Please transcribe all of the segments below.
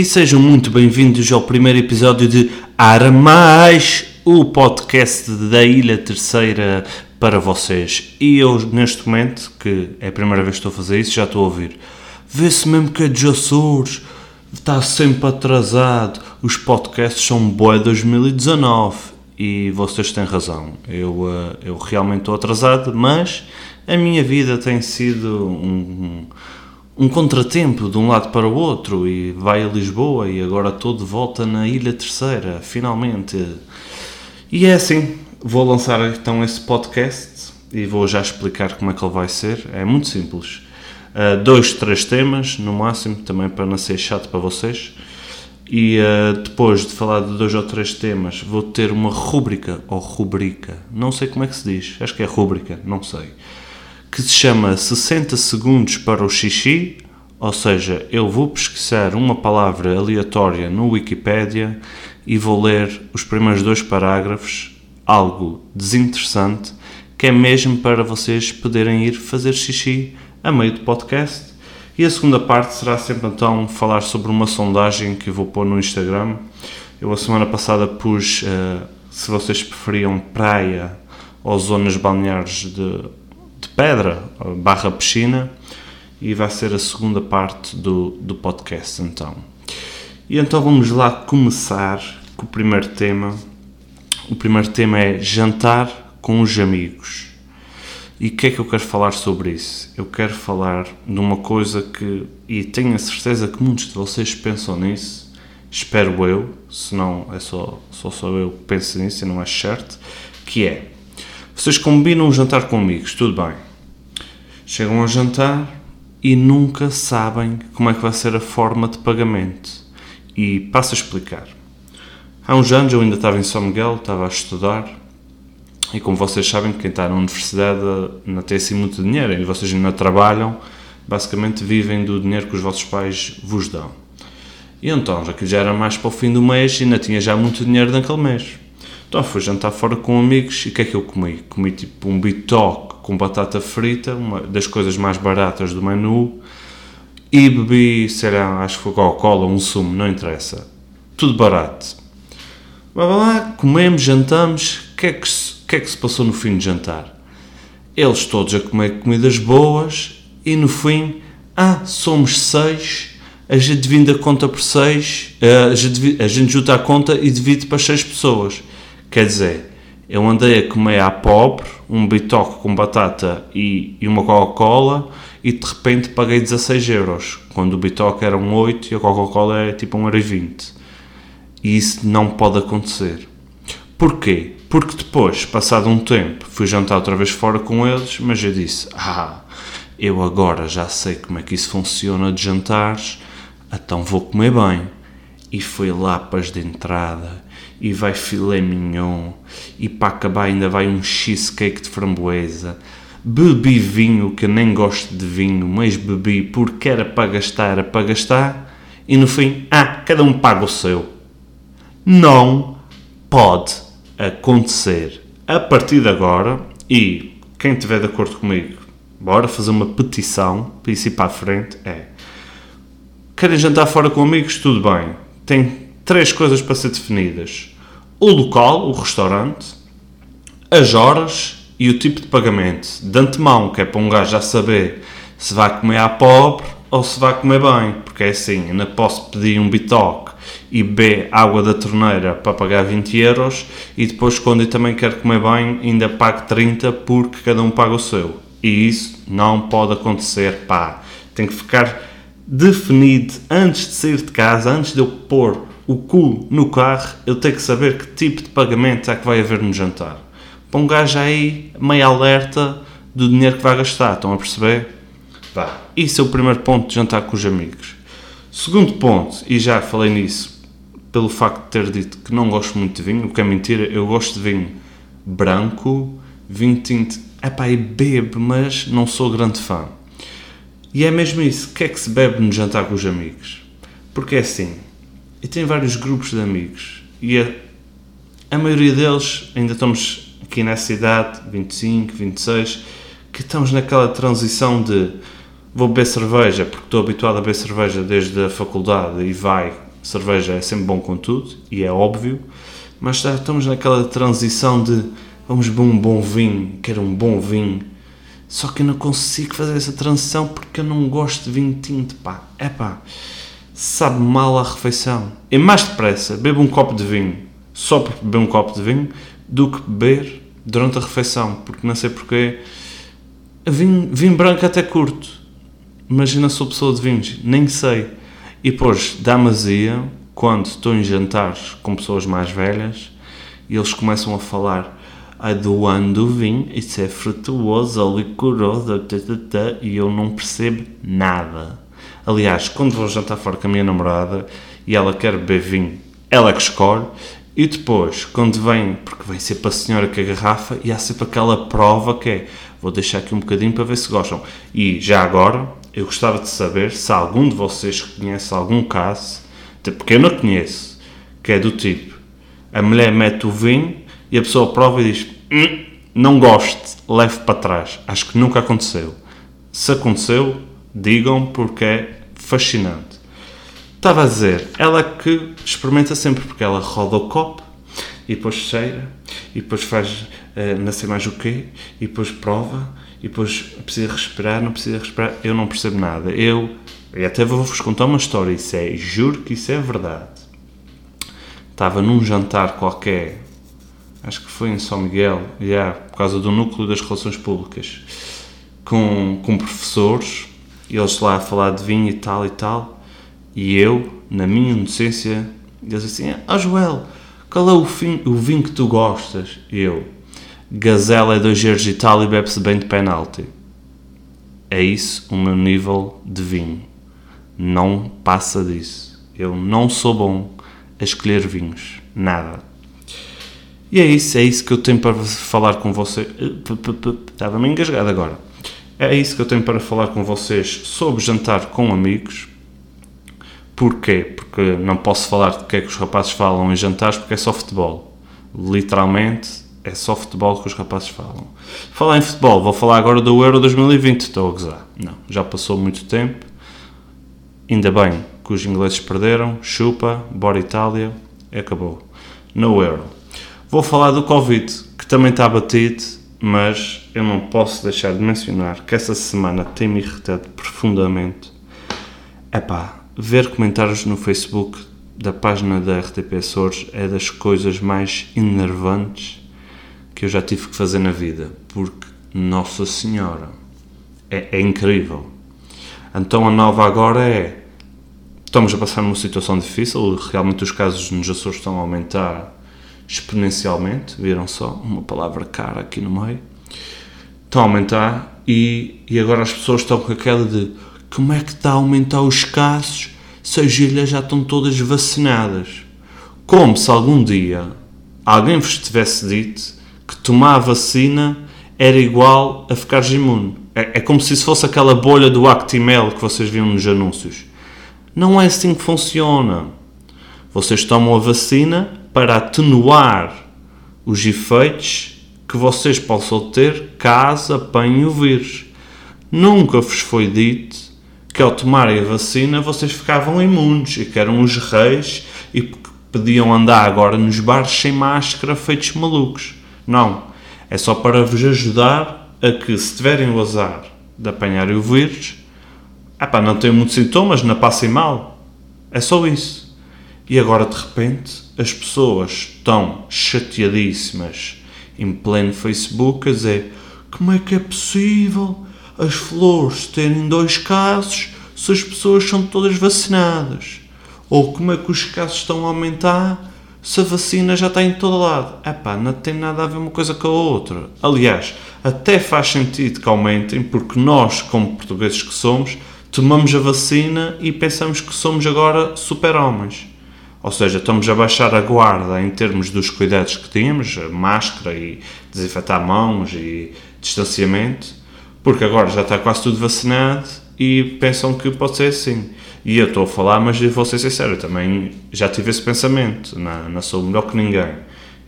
E sejam muito bem-vindos ao primeiro episódio de Armais, o podcast da Ilha Terceira para vocês. E eu, neste momento, que é a primeira vez que estou a fazer isso, já estou a ouvir. Vê-se mesmo que é de Açores, está sempre atrasado. Os podcasts são boa 2019 e vocês têm razão. Eu, eh, eu realmente estou atrasado, mas a minha vida tem sido um, um contratempo de um lado para o outro e vai a Lisboa e agora de volta na Ilha Terceira, finalmente. E é assim, vou lançar então esse podcast e vou já explicar como é que ele vai ser. É muito simples. Uh, dois, três temas no máximo, também para não ser chato para vocês. E uh, depois de falar de dois ou três temas, vou ter uma rúbrica ou rubrica, não sei como é que se diz, acho que é rúbrica, não sei que se chama 60 segundos para o xixi, ou seja, eu vou pesquisar uma palavra aleatória no Wikipedia e vou ler os primeiros dois parágrafos, algo desinteressante, que é mesmo para vocês poderem ir fazer xixi a meio do podcast. E a segunda parte será sempre então falar sobre uma sondagem que eu vou pôr no Instagram. Eu a semana passada pus uh, se vocês preferiam praia ou zonas balneares de pedra barra piscina e vai ser a segunda parte do, do podcast então. E então vamos lá começar com o primeiro tema. O primeiro tema é jantar com os amigos. E o que é que eu quero falar sobre isso? Eu quero falar de uma coisa que, e tenho a certeza que muitos de vocês pensam nisso, espero eu, se não é só, só sou eu que penso nisso e não é certo, que é vocês combinam um jantar com amigos, tudo bem. Chegam ao jantar e nunca sabem como é que vai ser a forma de pagamento. E passo a explicar. Há uns anos eu ainda estava em São Miguel, estava a estudar, e como vocês sabem, quem está na universidade não tem assim muito dinheiro, e vocês ainda trabalham, basicamente vivem do dinheiro que os vossos pais vos dão. E então, já que já era mais para o fim do mês, ainda tinha já muito dinheiro naquele mês. Então fui jantar fora com amigos e o que é que eu comi? Comi tipo um bitoque com batata frita, uma das coisas mais baratas do menu, e bebi, sei lá, acho que foi Coca-Cola, um sumo, não interessa. Tudo barato. Vá lá, comemos, jantamos, o que, é que, que é que se passou no fim de jantar? Eles todos a comer comidas boas e no fim, ah, somos seis, a gente divide a conta por seis, eh, a gente, a gente junta a conta e divide para seis pessoas Quer dizer, eu andei a comer à pobre, um bitoque com batata e, e uma Coca-Cola e de repente paguei 16 euros, quando o bitoque era um 8 e a Coca-Cola é tipo um euro 20. E isso não pode acontecer. Porquê? Porque depois, passado um tempo, fui jantar outra vez fora com eles, mas eu disse, ah, eu agora já sei como é que isso funciona de jantares, então vou comer bem. E fui lá para as de entrada e vai filé mignon e para acabar ainda vai um cheesecake de framboesa. Bebi vinho, que nem gosto de vinho, mas bebi porque era para gastar, era para gastar, e no fim, ah, cada um paga o seu. Não pode acontecer. A partir de agora, e quem estiver de acordo comigo, bora fazer uma petição para isso ir para a frente, é querem jantar fora com amigos, tudo bem. Tem três coisas para ser definidas: o local, o restaurante, as horas e o tipo de pagamento. De antemão, que é para um gajo já saber se vai comer à pobre ou se vai comer bem. Porque é assim, ainda posso pedir um bitoque e beber água da torneira para pagar 20 euros e depois, quando eu também quero comer bem, ainda pago 30 porque cada um paga o seu. E isso não pode acontecer, pá. Tem que ficar definido antes de sair de casa, antes de eu pôr o cu no carro, eu tenho que saber que tipo de pagamento é que vai haver no jantar. Para um gajo aí, meio alerta do dinheiro que vai gastar, estão a perceber? Vá, isso é o primeiro ponto de jantar com os amigos. Segundo ponto, e já falei nisso, pelo facto de ter dito que não gosto muito de vinho, o que é mentira, eu gosto de vinho branco, vinho tinto, epá, e bebo, mas não sou grande fã. E é mesmo isso, o que é que se bebe no jantar com os amigos? Porque é assim, e tenho vários grupos de amigos. E a, a maioria deles ainda estamos aqui nessa idade, 25, 26, que estamos naquela transição de vou beber cerveja porque estou habituado a beber cerveja desde a faculdade e vai cerveja é sempre bom com tudo, e é óbvio, mas já estamos naquela transição de vamos beber um bom vinho, quero um bom vinho, só que eu não consigo fazer essa transição porque eu não gosto de vinho tinto, pá. É pá, sabe mal a refeição. É mais depressa, bebo um copo de vinho, só por beber um copo de vinho, do que beber durante a refeição, porque não sei porquê. Vinho, vinho branco até curto. Imagina sou pessoa de vinhos, nem sei. E depois dá-me quando estou em jantares com pessoas mais velhas e eles começam a falar ai do ano do vinho, isso é frutuoso licoroso, tata, e eu não percebo nada. Aliás, quando vou jantar fora com a minha namorada e ela quer beber vinho, ela é que escolhe, e depois, quando vem, porque vem sempre a senhora com a garrafa e há sempre aquela prova que é, vou deixar aqui um bocadinho para ver se gostam. E já agora, eu gostava de saber se algum de vocês conhece algum caso, porque eu não conheço, que é do tipo, a mulher mete o vinho e a pessoa prova e diz: hm, Não gosto, leve para trás. Acho que nunca aconteceu. Se aconteceu, digam porque é fascinante. Estava a dizer, ela que experimenta sempre, porque ela roda o copo e depois cheira e depois faz uh, não sei mais o quê e depois prova e depois precisa respirar, não precisa respirar. Eu não percebo nada. Eu, e até vou-vos contar uma história, isso é, juro que isso é verdade. Estava num jantar qualquer acho que foi em São Miguel, yeah, por causa do núcleo das relações públicas, com, com professores, eles lá a falar de vinho e tal e tal, e eu, na minha inocência, eles assim, ah Joel, qual é o, fim, o vinho que tu gostas? E eu, Gazela é 2 euros e tal e bebe-se bem de penalti. É isso o meu nível de vinho. Não passa disso. Eu não sou bom a escolher vinhos. Nada. E é isso, é isso que eu tenho para falar com vocês. Estava-me engasgado agora. É isso que eu tenho para falar com vocês sobre jantar com amigos. Porquê? Porque não posso falar de que é que os rapazes falam em jantares porque é só futebol. Literalmente é só futebol que os rapazes falam. Falar em futebol, vou falar agora do Euro 2020. Estou a gozar. Não, já passou muito tempo. Ainda bem que os ingleses perderam. Chupa, bora Itália. Acabou. No Euro. Vou falar do Covid, que também está batido, mas eu não posso deixar de mencionar que essa semana tem-me irritado profundamente. É pá, ver comentários no Facebook da página da RTP Açores é das coisas mais enervantes que eu já tive que fazer na vida, porque, Nossa Senhora, é, é incrível. Então a nova agora é estamos a passar numa situação difícil, realmente os casos nos Açores estão a aumentar exponencialmente, viram só, uma palavra cara aqui no meio, estão a aumentar e, e agora as pessoas estão com aquela de como é que está a aumentar os casos se as ilhas já estão todas vacinadas? Como se algum dia alguém vos tivesse dito que tomar a vacina era igual a ficar imune. É, é como se isso fosse aquela bolha do Actimel que vocês viam nos anúncios. Não é assim que funciona. Vocês tomam a vacina para atenuar os efeitos que vocês possam ter caso apanhem o vírus. Nunca vos foi dito que ao tomarem a vacina vocês ficavam imunes e que eram os reis e que podiam andar agora nos bares sem máscara feitos malucos. Não. É só para vos ajudar a que, se tiverem o azar de apanharem o vírus, epá, não têm muitos sintomas, não passem mal. É só isso. E agora de repente as pessoas estão chateadíssimas em pleno Facebook a dizer como é que é possível as flores terem dois casos se as pessoas são todas vacinadas? Ou como é que os casos estão a aumentar se a vacina já está em todo lado? Epá, não tem nada a ver uma coisa com a outra. Aliás, até faz sentido que aumentem porque nós, como portugueses que somos, tomamos a vacina e pensamos que somos agora super-homens. Ou seja, estamos a baixar a guarda em termos dos cuidados que tínhamos, máscara e desinfetar mãos e distanciamento, porque agora já está quase tudo vacinado e pensam que pode ser assim. E eu estou a falar, mas vou ser sincero, eu também já tive esse pensamento, não, não sou melhor que ninguém.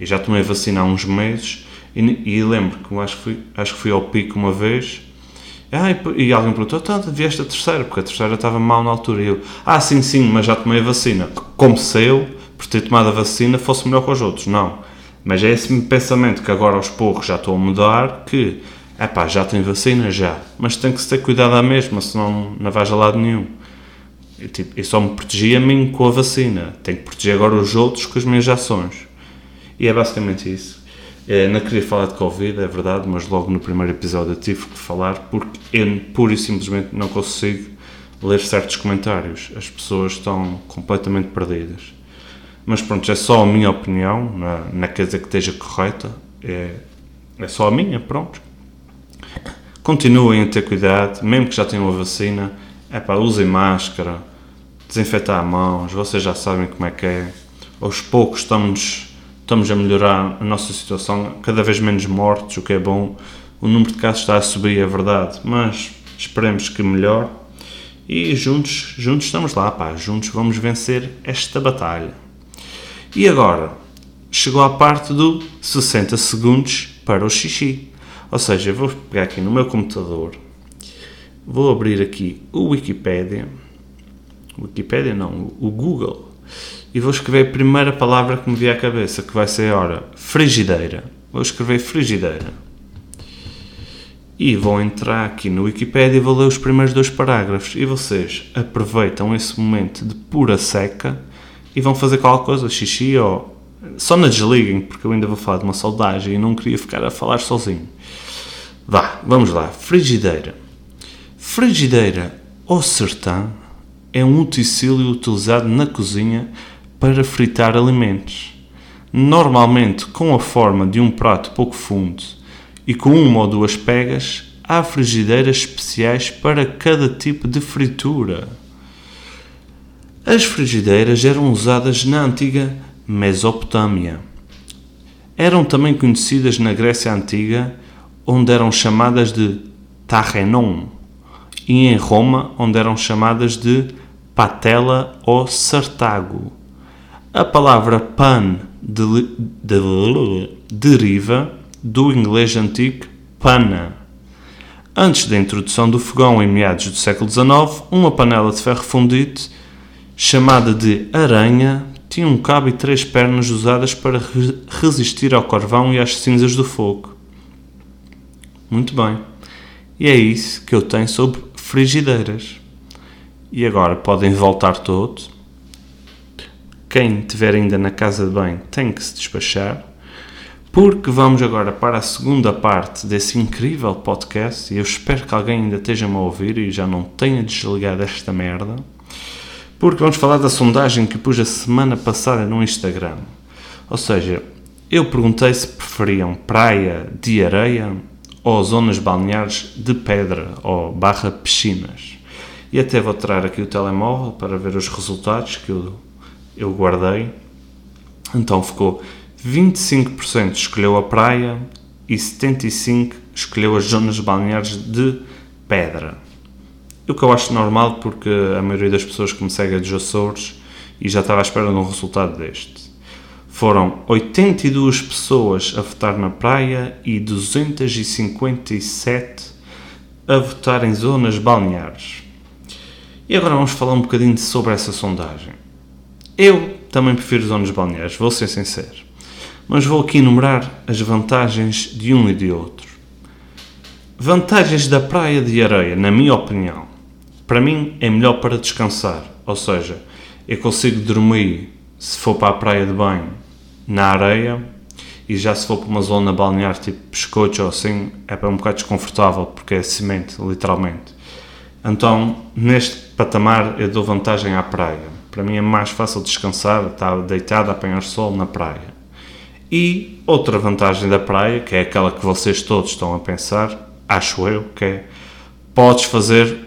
E já tomei vacina há uns meses e, e lembro que acho que, fui, acho que fui ao pico uma vez Ah, e alguém perguntou, então vieste a terceira, porque a terceira estava mal na altura. E eu, ah, sim, sim, mas já tomei a vacina. Como se eu, por ter tomado a vacina, fosse melhor que os outros. Não. Mas é esse pensamento que agora aos poucos já estou a mudar, que, é pá, já tenho vacina, já. Mas tem que se ter cuidado à mesma, senão não vais a lado nenhum. Eu, tipo, eu só me protegi a mim com a vacina. Tenho que proteger agora os outros com as minhas ações. E é basicamente isso. É, não queria falar de Covid, é verdade, mas logo no primeiro episódio tive que falar porque eu pura e simplesmente não consigo ler certos comentários. As pessoas estão completamente perdidas. Mas pronto, é só a minha opinião, não quer dizer que esteja correta, é, é só a minha, pronto. Continuem a ter cuidado, mesmo que já tenham a vacina, é pá, usem máscara, desinfetar as mãos, vocês já sabem como é que é. Aos poucos estamos, estamos a melhorar a nossa situação, cada vez menos mortes, o que é bom. O número de casos está a subir, é verdade, mas esperemos que melhore. E juntos, juntos estamos lá, pá, juntos vamos vencer esta batalha. E agora, chegou a parte do 60 segundos para o xixi. Ou seja, vou pegar aqui no meu computador, vou abrir aqui o Wikipedia, Wikipedia não, o Google, e vou escrever a primeira palavra que me vier à cabeça, que vai ser, ora, frigideira. Vou escrever frigideira. E vou entrar aqui no Wikipedia e vou ler os primeiros dois parágrafos. E vocês aproveitam esse momento de pura seca e vão fazer qualquer coisa, xixi ou. Só na desliguem, porque eu ainda vou falar de uma saudade e não queria ficar a falar sozinho. Vá, vamos lá. Frigideira. Frigideira ou sertão é um utensílio utilizado na cozinha para fritar alimentos. Normalmente com a forma de um prato pouco fundo e com uma ou duas pegas, há frigideiras especiais para cada tipo de fritura. As frigideiras eram usadas na antiga Mesopotâmia. Eram também conhecidas na Grécia Antiga, onde eram chamadas de Tarrenon, e em Roma, onde eram chamadas de patela ou sartago. A palavra pan de, de, deriva do inglês antigo pana. Antes da introdução do fogão em meados do século XIX, uma panela de ferro fundido chamada de aranha, tinha um cabo e três pernas usadas para re resistir ao carvão e às cinzas do fogo. Muito bem. E é isso que eu tenho sobre frigideiras. E agora podem voltar todos. Quem estiver ainda na casa de banho tem que se despachar, porque vamos agora para a segunda parte desse incrível podcast. E eu espero que alguém ainda esteja-me a ouvir e já não tenha desligado esta merda porque vamos falar da sondagem que pus a semana passada no Instagram. Ou seja, eu perguntei se preferiam praia de areia ou zonas balneares de pedra ou barra piscinas. E até vou tirar aqui o telemóvel para ver os resultados que eu, eu guardei. Então ficou 25% escolheu a praia e 75% escolheu as zonas balneares de pedra. O que eu acho normal porque a maioria das pessoas que me segue é dos Açores e já estava à espera de um resultado deste. Foram 82 pessoas a votar na praia e 257 a votar em zonas balneares. E agora vamos falar um bocadinho sobre essa sondagem. Eu também prefiro zonas balneares, vou ser sincero. Mas vou aqui enumerar as vantagens de um e de outro. Vantagens da praia de areia, na minha opinião para mim é melhor para descansar, ou seja, eu consigo dormir se for para a praia de banho na areia e já se for para uma zona balnear tipo pescoço ou assim é um bocado desconfortável porque é cimento, literalmente. Então, neste patamar eu dou vantagem à praia. Para mim é mais fácil descansar, estar deitado a apanhar sol na praia. E outra vantagem da praia, que é aquela que vocês todos estão a pensar, acho eu, que é podes fazer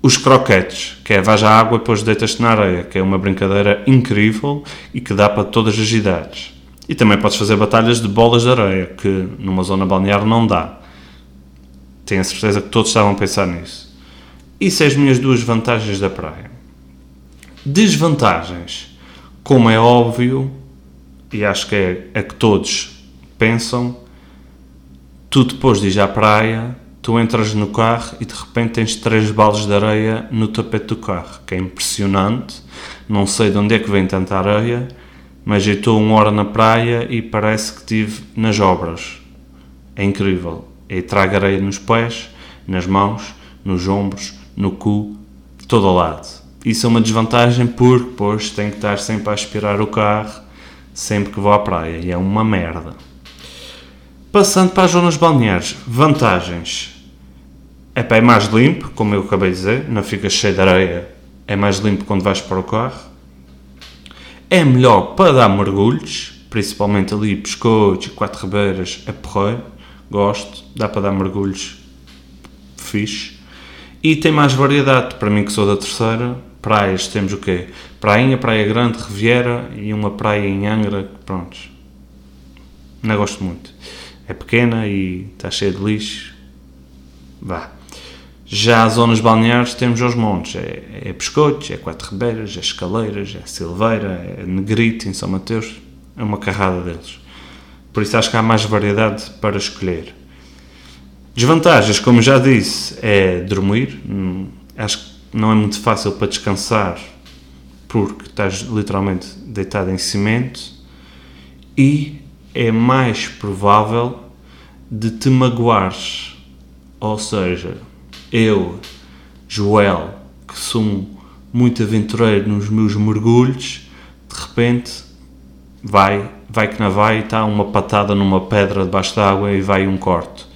os croquetes, que é vais à água e depois deitas-te na areia, que é uma brincadeira incrível e que dá para todas as idades. E também podes fazer batalhas de bolas de areia, que numa zona balnear não dá. Tenho a certeza que todos estavam a pensar nisso. Isso são as minhas duas vantagens da praia. Desvantagens, como é óbvio, e acho que é a que todos pensam, tu depois de ir à praia, tu entras no carro e de repente tens três baldes de areia no tapete do carro, que é impressionante. Não sei de onde é que vem tanta areia, mas eu estou uma hora na praia e parece que estive nas obras. É incrível. E trago areia nos pés, nas mãos, nos ombros, no cu, de todo o lado. Isso é uma desvantagem porque depois tenho que estar sempre a aspirar o carro sempre que vou à praia e é uma merda. Passando para as zonas balneares, vantagens. É, mais limpo, como eu acabei de dizer, não fica cheio de areia, é mais limpo quando vais para o carro. É melhor para dar mergulhos, principalmente ali pescoços, quatro ribeiras, é porreiro, gosto, dá para dar mergulhos fixe. E tem mais variedade, para mim que sou da terceira, praias temos o quê? Prainha, Praia Grande, Riviera e uma praia em Angra, prontos. Não gosto muito é pequena e está cheia de lixo. Vá. Já as zonas balneares temos os montes, é, é Pescotes, é Quatro Ribeiras, é Escaleiras, é Silveira, é Negrito em São Mateus, é uma carrada deles. Por isso acho que há mais variedade para escolher. Desvantagens, como já disse, é dormir. Hum, acho que não é muito fácil para descansar porque estás literalmente deitado em cimento e é mais provável de te magoares. Ou seja, eu, Joel, que sou muito aventureiro nos meus mergulhos, de repente vai, vai que não vai está uma patada numa pedra debaixo d'água e vai um corte.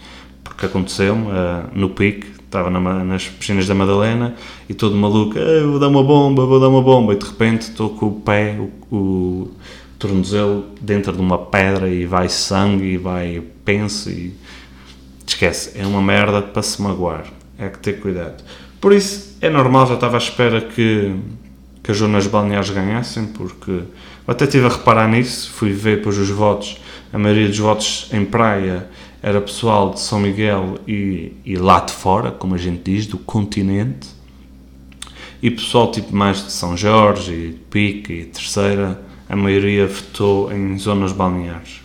Porque aconteceu-me uh, no pique, estava na, nas piscinas da Madalena e todo maluco, vou dar uma bomba, vou dar uma bomba, e de repente estou com o pé, o, o tornozelo dentro de uma pedra e vai sangue e vai penso e esquece, é uma merda para se magoar, é que ter cuidado. Por isso é normal, já estava à espera que, que as zonas balneares ganhassem, porque até estive a reparar nisso, fui ver depois os votos, a maioria dos votos em praia era pessoal de São Miguel e, e lá de fora, como a gente diz, do continente, e pessoal tipo mais de São Jorge e de Pique e Terceira, a maioria votou em zonas balneares.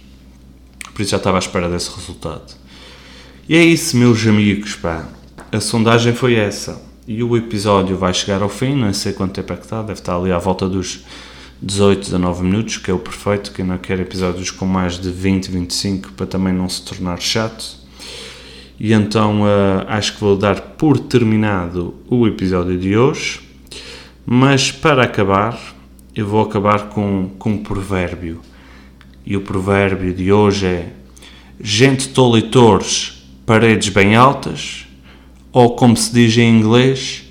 Por isso já estava à espera desse resultado. E é isso, meus amigos, pá. A sondagem foi essa. E o episódio vai chegar ao fim, não sei quanto tempo é que está, deve estar ali à volta dos 18, 19 minutos, que é o perfeito, quem não quer episódios com mais de 20, 25 para também não se tornar chato. E então uh, acho que vou dar por terminado o episódio de hoje. Mas para acabar, eu vou acabar com, com um provérbio. E o provérbio de hoje é: gente tola e torres, paredes bem altas, ou como se diz em inglês,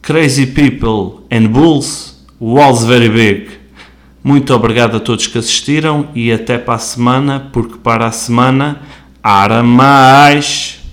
crazy people and bulls, walls very big. Muito obrigado a todos que assistiram e até para a semana, porque para a semana, ara mais!